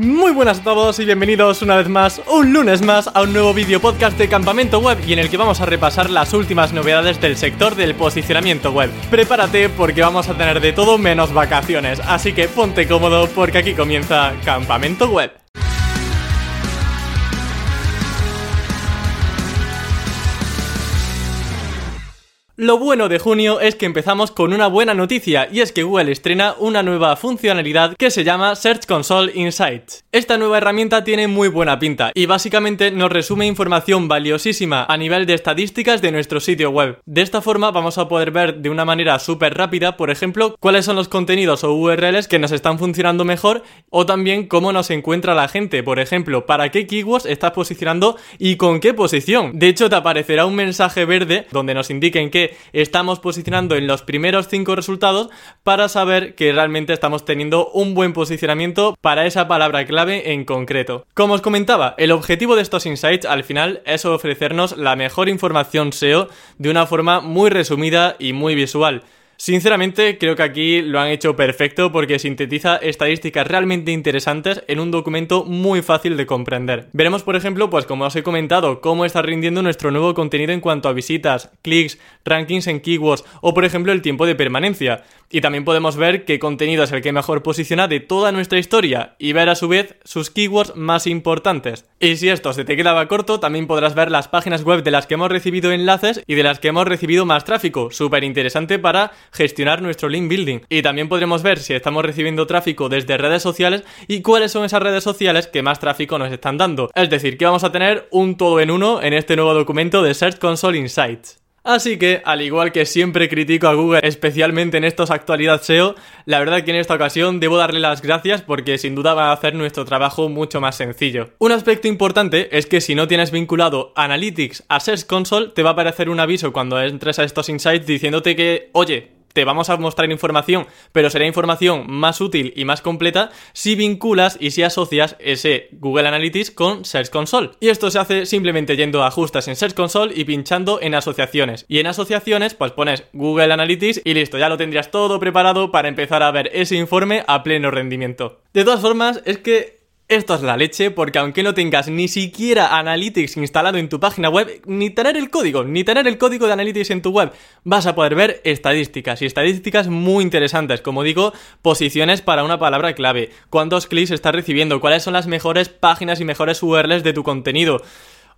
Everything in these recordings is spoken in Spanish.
Muy buenas a todos y bienvenidos una vez más, un lunes más, a un nuevo vídeo podcast de Campamento Web y en el que vamos a repasar las últimas novedades del sector del posicionamiento web. Prepárate porque vamos a tener de todo menos vacaciones, así que ponte cómodo porque aquí comienza Campamento Web. Lo bueno de junio es que empezamos con una buena noticia y es que Google estrena una nueva funcionalidad que se llama Search Console Insights. Esta nueva herramienta tiene muy buena pinta y básicamente nos resume información valiosísima a nivel de estadísticas de nuestro sitio web. De esta forma vamos a poder ver de una manera súper rápida, por ejemplo, cuáles son los contenidos o URLs que nos están funcionando mejor o también cómo nos encuentra la gente, por ejemplo, para qué keywords estás posicionando y con qué posición. De hecho, te aparecerá un mensaje verde donde nos indiquen que estamos posicionando en los primeros 5 resultados para saber que realmente estamos teniendo un buen posicionamiento para esa palabra clave en concreto. Como os comentaba, el objetivo de estos insights al final es ofrecernos la mejor información SEO de una forma muy resumida y muy visual. Sinceramente, creo que aquí lo han hecho perfecto porque sintetiza estadísticas realmente interesantes en un documento muy fácil de comprender. Veremos, por ejemplo, pues como os he comentado, cómo está rindiendo nuestro nuevo contenido en cuanto a visitas, clics, rankings en keywords o, por ejemplo, el tiempo de permanencia. Y también podemos ver qué contenido es el que mejor posiciona de toda nuestra historia y ver a su vez sus keywords más importantes. Y si esto se te quedaba corto, también podrás ver las páginas web de las que hemos recibido enlaces y de las que hemos recibido más tráfico. Súper interesante para gestionar nuestro link building. Y también podremos ver si estamos recibiendo tráfico desde redes sociales y cuáles son esas redes sociales que más tráfico nos están dando. Es decir, que vamos a tener un todo en uno en este nuevo documento de Search Console Insights. Así que, al igual que siempre critico a Google, especialmente en estos actualidad SEO, la verdad que en esta ocasión debo darle las gracias porque sin duda va a hacer nuestro trabajo mucho más sencillo. Un aspecto importante es que si no tienes vinculado Analytics a Search Console, te va a aparecer un aviso cuando entres a estos insights diciéndote que, oye, te vamos a mostrar información, pero será información más útil y más completa si vinculas y si asocias ese Google Analytics con Search Console. Y esto se hace simplemente yendo a ajustes en Search Console y pinchando en asociaciones. Y en asociaciones, pues pones Google Analytics y listo, ya lo tendrías todo preparado para empezar a ver ese informe a pleno rendimiento. De todas formas, es que esto es la leche porque aunque no tengas ni siquiera Analytics instalado en tu página web, ni tener el código, ni tener el código de Analytics en tu web, vas a poder ver estadísticas y estadísticas muy interesantes, como digo, posiciones para una palabra clave, cuántos clics estás recibiendo, cuáles son las mejores páginas y mejores URLs de tu contenido.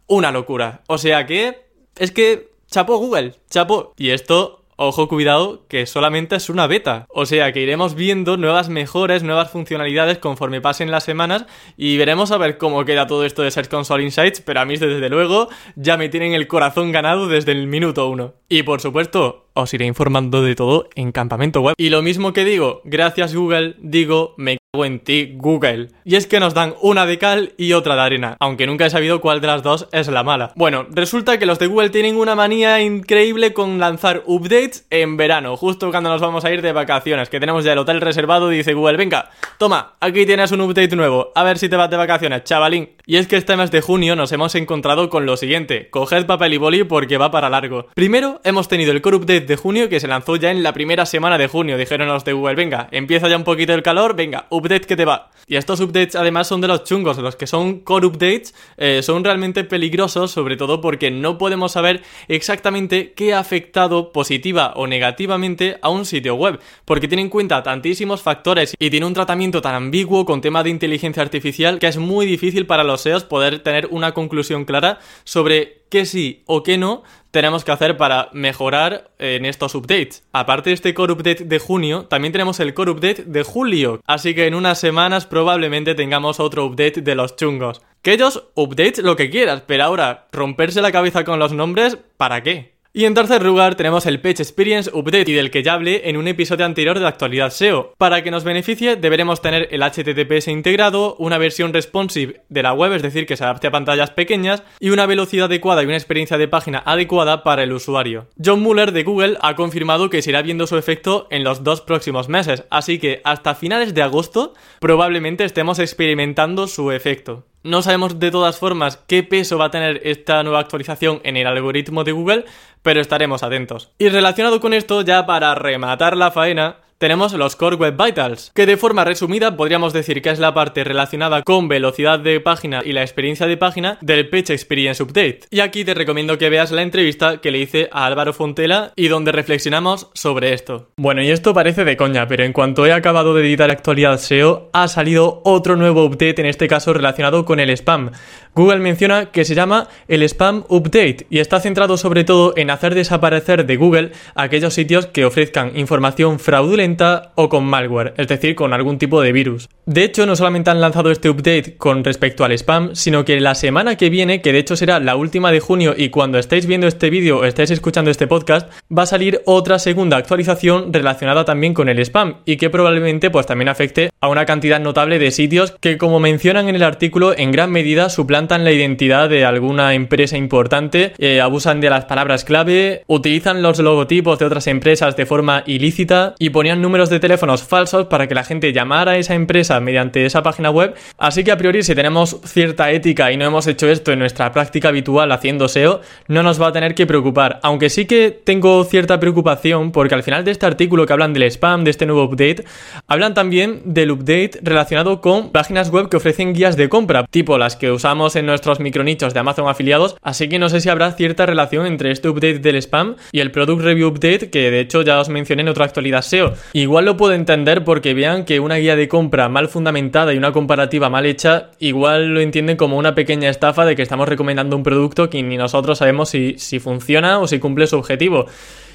Una locura. O sea que es que chapó Google, chapó. Y esto Ojo, cuidado, que solamente es una beta. O sea que iremos viendo nuevas mejores, nuevas funcionalidades conforme pasen las semanas y veremos a ver cómo queda todo esto de Search Console Insights, pero a mí desde luego ya me tienen el corazón ganado desde el minuto uno. Y por supuesto, os iré informando de todo en Campamento Web. Y lo mismo que digo, gracias Google, digo, me en ti Google. Y es que nos dan una de cal y otra de arena, aunque nunca he sabido cuál de las dos es la mala. Bueno, resulta que los de Google tienen una manía increíble con lanzar updates en verano, justo cuando nos vamos a ir de vacaciones, que tenemos ya el hotel reservado dice Google, venga, toma, aquí tienes un update nuevo, a ver si te vas de vacaciones, chavalín. Y es que este mes de junio nos hemos encontrado con lo siguiente, coged papel y boli porque va para largo. Primero, hemos tenido el core update de junio que se lanzó ya en la primera semana de junio. Dijeron los de Google, venga, empieza ya un poquito el calor, venga, que te va. Y estos updates además son de los chungos, los que son core updates eh, son realmente peligrosos, sobre todo porque no podemos saber exactamente qué ha afectado positiva o negativamente a un sitio web, porque tiene en cuenta tantísimos factores y tiene un tratamiento tan ambiguo con tema de inteligencia artificial que es muy difícil para los SEOs poder tener una conclusión clara sobre qué sí o qué no tenemos que hacer para mejorar en estos updates. Aparte de este core update de junio, también tenemos el core update de julio, así que en unas semanas probablemente tengamos otro update de los chungos. Que ellos updates lo que quieras, pero ahora romperse la cabeza con los nombres, ¿para qué? Y en tercer lugar tenemos el Page Experience Update y del que ya hablé en un episodio anterior de actualidad SEO. Para que nos beneficie deberemos tener el HTTPS integrado, una versión responsive de la web, es decir, que se adapte a pantallas pequeñas, y una velocidad adecuada y una experiencia de página adecuada para el usuario. John Muller de Google ha confirmado que se irá viendo su efecto en los dos próximos meses, así que hasta finales de agosto probablemente estemos experimentando su efecto. No sabemos de todas formas qué peso va a tener esta nueva actualización en el algoritmo de Google, pero estaremos atentos. Y relacionado con esto, ya para rematar la faena, tenemos los Core Web Vitals, que de forma resumida podríamos decir que es la parte relacionada con velocidad de página y la experiencia de página del Page Experience Update. Y aquí te recomiendo que veas la entrevista que le hice a Álvaro Fontela y donde reflexionamos sobre esto. Bueno, y esto parece de coña, pero en cuanto he acabado de editar actualidad SEO, ha salido otro nuevo update, en este caso relacionado con el spam. Google menciona que se llama el Spam Update y está centrado sobre todo en hacer desaparecer de Google aquellos sitios que ofrezcan información fraudulenta o con malware, es decir, con algún tipo de virus. De hecho, no solamente han lanzado este update con respecto al spam, sino que la semana que viene, que de hecho será la última de junio y cuando estéis viendo este vídeo o estéis escuchando este podcast, va a salir otra segunda actualización relacionada también con el spam y que probablemente pues también afecte a una cantidad notable de sitios que como mencionan en el artículo en gran medida suplantan la identidad de alguna empresa importante, eh, abusan de las palabras clave, utilizan los logotipos de otras empresas de forma ilícita y ponían números de teléfonos falsos para que la gente llamara a esa empresa mediante esa página web. Así que a priori si tenemos cierta ética y no hemos hecho esto en nuestra práctica habitual haciendo SEO, no nos va a tener que preocupar. Aunque sí que tengo cierta preocupación porque al final de este artículo que hablan del spam, de este nuevo update, hablan también del update relacionado con páginas web que ofrecen guías de compra, tipo las que usamos en nuestros micronichos de Amazon afiliados, así que no sé si habrá cierta relación entre este update del spam y el Product Review Update que de hecho ya os mencioné en otra actualidad SEO. Igual lo puedo entender porque vean que una guía de compra mal fundamentada y una comparativa mal hecha, igual lo entienden como una pequeña estafa de que estamos recomendando un producto que ni nosotros sabemos si, si funciona o si cumple su objetivo.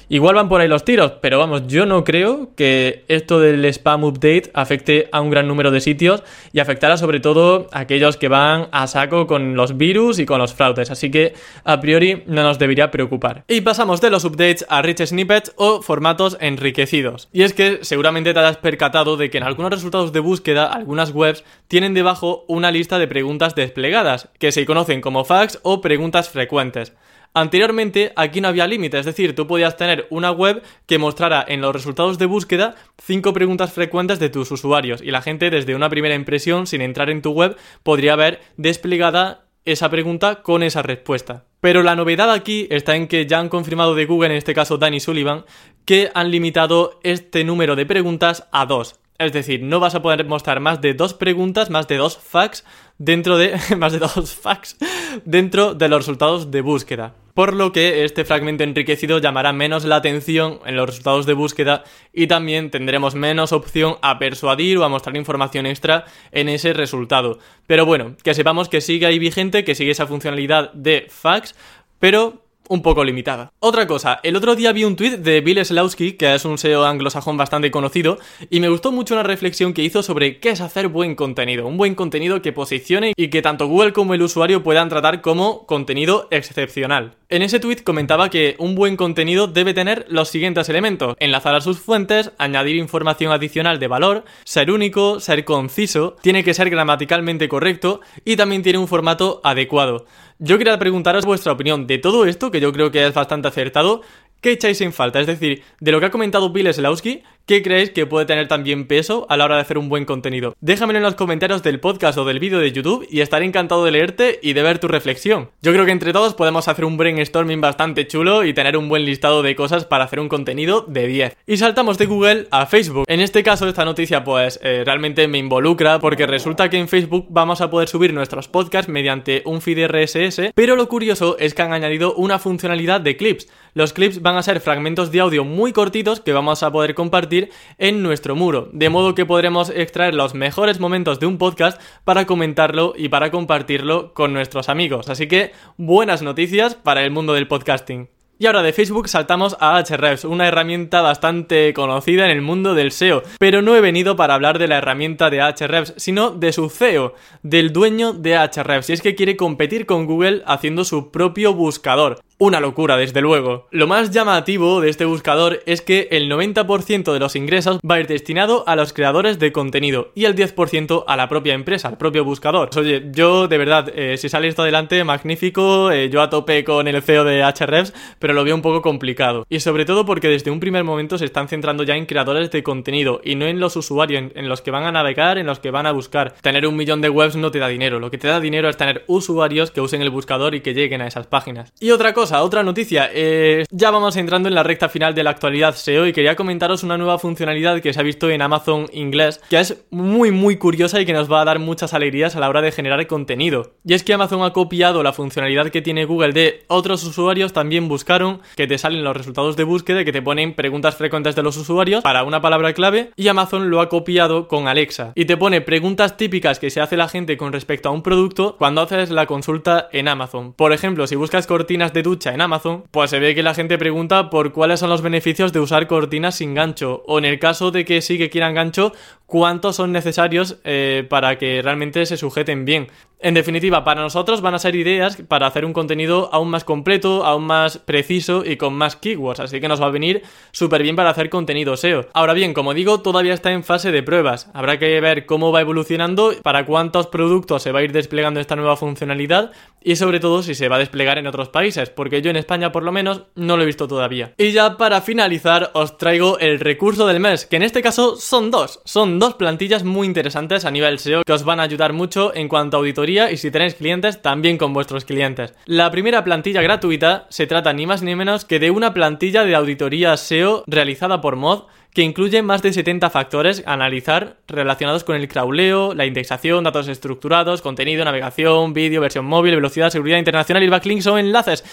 Igual van por ahí los tiros, pero vamos, yo no creo que esto del spam update afecte a un gran número de sitios y afectará sobre todo a aquellos que van a saco con los virus y con los fraudes, así que a priori no nos debería preocupar. Y pasamos de los updates a rich snippets o formatos enriquecidos. Y es que seguramente te has percatado de que en algunos resultados de búsqueda algunas webs tienen debajo una lista de preguntas desplegadas, que se conocen como facts o preguntas frecuentes. Anteriormente aquí no había límite, es decir, tú podías tener una web que mostrara en los resultados de búsqueda cinco preguntas frecuentes de tus usuarios y la gente desde una primera impresión sin entrar en tu web podría ver desplegada esa pregunta con esa respuesta. Pero la novedad aquí está en que ya han confirmado de Google, en este caso Danny Sullivan, que han limitado este número de preguntas a dos. Es decir, no vas a poder mostrar más de dos preguntas, más de dos facts dentro de más de dos facts dentro de los resultados de búsqueda. Por lo que este fragmento enriquecido llamará menos la atención en los resultados de búsqueda y también tendremos menos opción a persuadir o a mostrar información extra en ese resultado. Pero bueno, que sepamos que sigue ahí vigente, que sigue esa funcionalidad de facts, pero un poco limitada. Otra cosa, el otro día vi un tweet de Bill Slawski, que es un SEO anglosajón bastante conocido, y me gustó mucho una reflexión que hizo sobre qué es hacer buen contenido, un buen contenido que posicione y que tanto Google como el usuario puedan tratar como contenido excepcional. En ese tweet comentaba que un buen contenido debe tener los siguientes elementos: enlazar a sus fuentes, añadir información adicional de valor, ser único, ser conciso, tiene que ser gramaticalmente correcto y también tiene un formato adecuado. Yo quería preguntaros vuestra opinión de todo esto, que yo creo que es bastante acertado. ¿Qué echáis en falta? Es decir, de lo que ha comentado Bill Slawski, ¿Qué creéis que puede tener también peso a la hora de hacer un buen contenido? Déjamelo en los comentarios del podcast o del vídeo de YouTube y estaré encantado de leerte y de ver tu reflexión. Yo creo que entre todos podemos hacer un brainstorming bastante chulo y tener un buen listado de cosas para hacer un contenido de 10. Y saltamos de Google a Facebook. En este caso esta noticia pues eh, realmente me involucra porque resulta que en Facebook vamos a poder subir nuestros podcasts mediante un feed RSS, pero lo curioso es que han añadido una funcionalidad de clips. Los clips van a ser fragmentos de audio muy cortitos que vamos a poder compartir en nuestro muro, de modo que podremos extraer los mejores momentos de un podcast para comentarlo y para compartirlo con nuestros amigos. Así que buenas noticias para el mundo del podcasting. Y ahora de Facebook saltamos a Ahrefs, una herramienta bastante conocida en el mundo del SEO. Pero no he venido para hablar de la herramienta de Ahrefs, sino de su CEO, del dueño de Ahrefs. Y es que quiere competir con Google haciendo su propio buscador. Una locura, desde luego. Lo más llamativo de este buscador es que el 90% de los ingresos va a ir destinado a los creadores de contenido y el 10% a la propia empresa, al propio buscador. Oye, yo de verdad, eh, si sale esto adelante, magnífico, eh, yo a tope con el CEO de Ahrefs, pero lo veo un poco complicado. Y sobre todo porque desde un primer momento se están centrando ya en creadores de contenido y no en los usuarios, en los que van a navegar, en los que van a buscar. Tener un millón de webs no te da dinero, lo que te da dinero es tener usuarios que usen el buscador y que lleguen a esas páginas. Y otra cosa, cosa, otra noticia. Eh, ya vamos entrando en la recta final de la actualidad SEO y quería comentaros una nueva funcionalidad que se ha visto en Amazon inglés, que es muy muy curiosa y que nos va a dar muchas alegrías a la hora de generar contenido. Y es que Amazon ha copiado la funcionalidad que tiene Google de otros usuarios también buscaron, que te salen los resultados de búsqueda, que te ponen preguntas frecuentes de los usuarios para una palabra clave, y Amazon lo ha copiado con Alexa. Y te pone preguntas típicas que se hace la gente con respecto a un producto cuando haces la consulta en Amazon. Por ejemplo, si buscas cortinas de ducha en Amazon, pues se ve que la gente pregunta por cuáles son los beneficios de usar cortinas sin gancho. O en el caso de que sí que quieran gancho, cuántos son necesarios eh, para que realmente se sujeten bien. En definitiva, para nosotros van a ser ideas para hacer un contenido aún más completo, aún más preciso y con más keywords, así que nos va a venir súper bien para hacer contenido SEO. Ahora bien, como digo, todavía está en fase de pruebas. Habrá que ver cómo va evolucionando, para cuántos productos se va a ir desplegando esta nueva funcionalidad y sobre todo si se va a desplegar en otros países, porque yo en España por lo menos no lo he visto todavía. Y ya para finalizar os traigo el recurso del mes, que en este caso son dos. Son dos plantillas muy interesantes a nivel SEO que os van a ayudar mucho en cuanto a auditoría y si tenéis clientes, también con vuestros clientes. La primera plantilla gratuita se trata ni más ni menos que de una plantilla de auditoría SEO realizada por Mod que incluye más de 70 factores a analizar relacionados con el crawleo, la indexación, datos estructurados, contenido, navegación, vídeo, versión móvil, velocidad, seguridad internacional y backlinks o enlaces.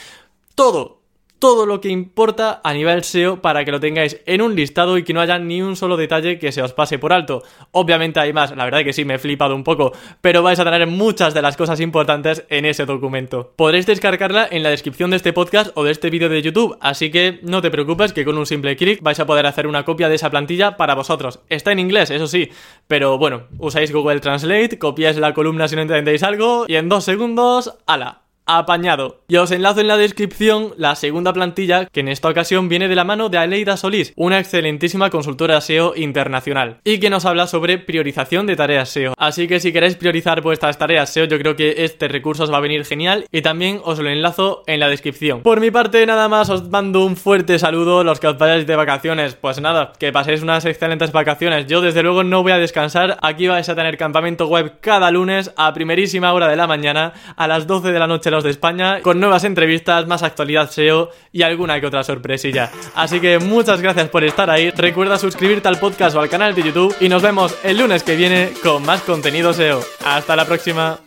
Todo, todo lo que importa a nivel SEO para que lo tengáis en un listado y que no haya ni un solo detalle que se os pase por alto. Obviamente hay más, la verdad que sí me he flipado un poco, pero vais a tener muchas de las cosas importantes en ese documento. Podréis descargarla en la descripción de este podcast o de este vídeo de YouTube, así que no te preocupes que con un simple clic vais a poder hacer una copia de esa plantilla para vosotros. Está en inglés, eso sí, pero bueno, usáis Google Translate, copiáis la columna si no entendéis algo y en dos segundos, ¡ala! Apañado. Y os enlazo en la descripción la segunda plantilla que en esta ocasión viene de la mano de Aleida Solís, una excelentísima consultora SEO internacional y que nos habla sobre priorización de tareas SEO. Así que si queréis priorizar vuestras tareas SEO yo creo que este recurso os va a venir genial y también os lo enlazo en la descripción. Por mi parte nada más os mando un fuerte saludo los que os vayáis de vacaciones. Pues nada, que paséis unas excelentes vacaciones. Yo desde luego no voy a descansar. Aquí vais a tener campamento web cada lunes a primerísima hora de la mañana a las 12 de la noche de España, con nuevas entrevistas, más actualidad SEO y alguna que otra sorpresilla. Así que muchas gracias por estar ahí. Recuerda suscribirte al podcast o al canal de YouTube y nos vemos el lunes que viene con más contenido SEO. Hasta la próxima.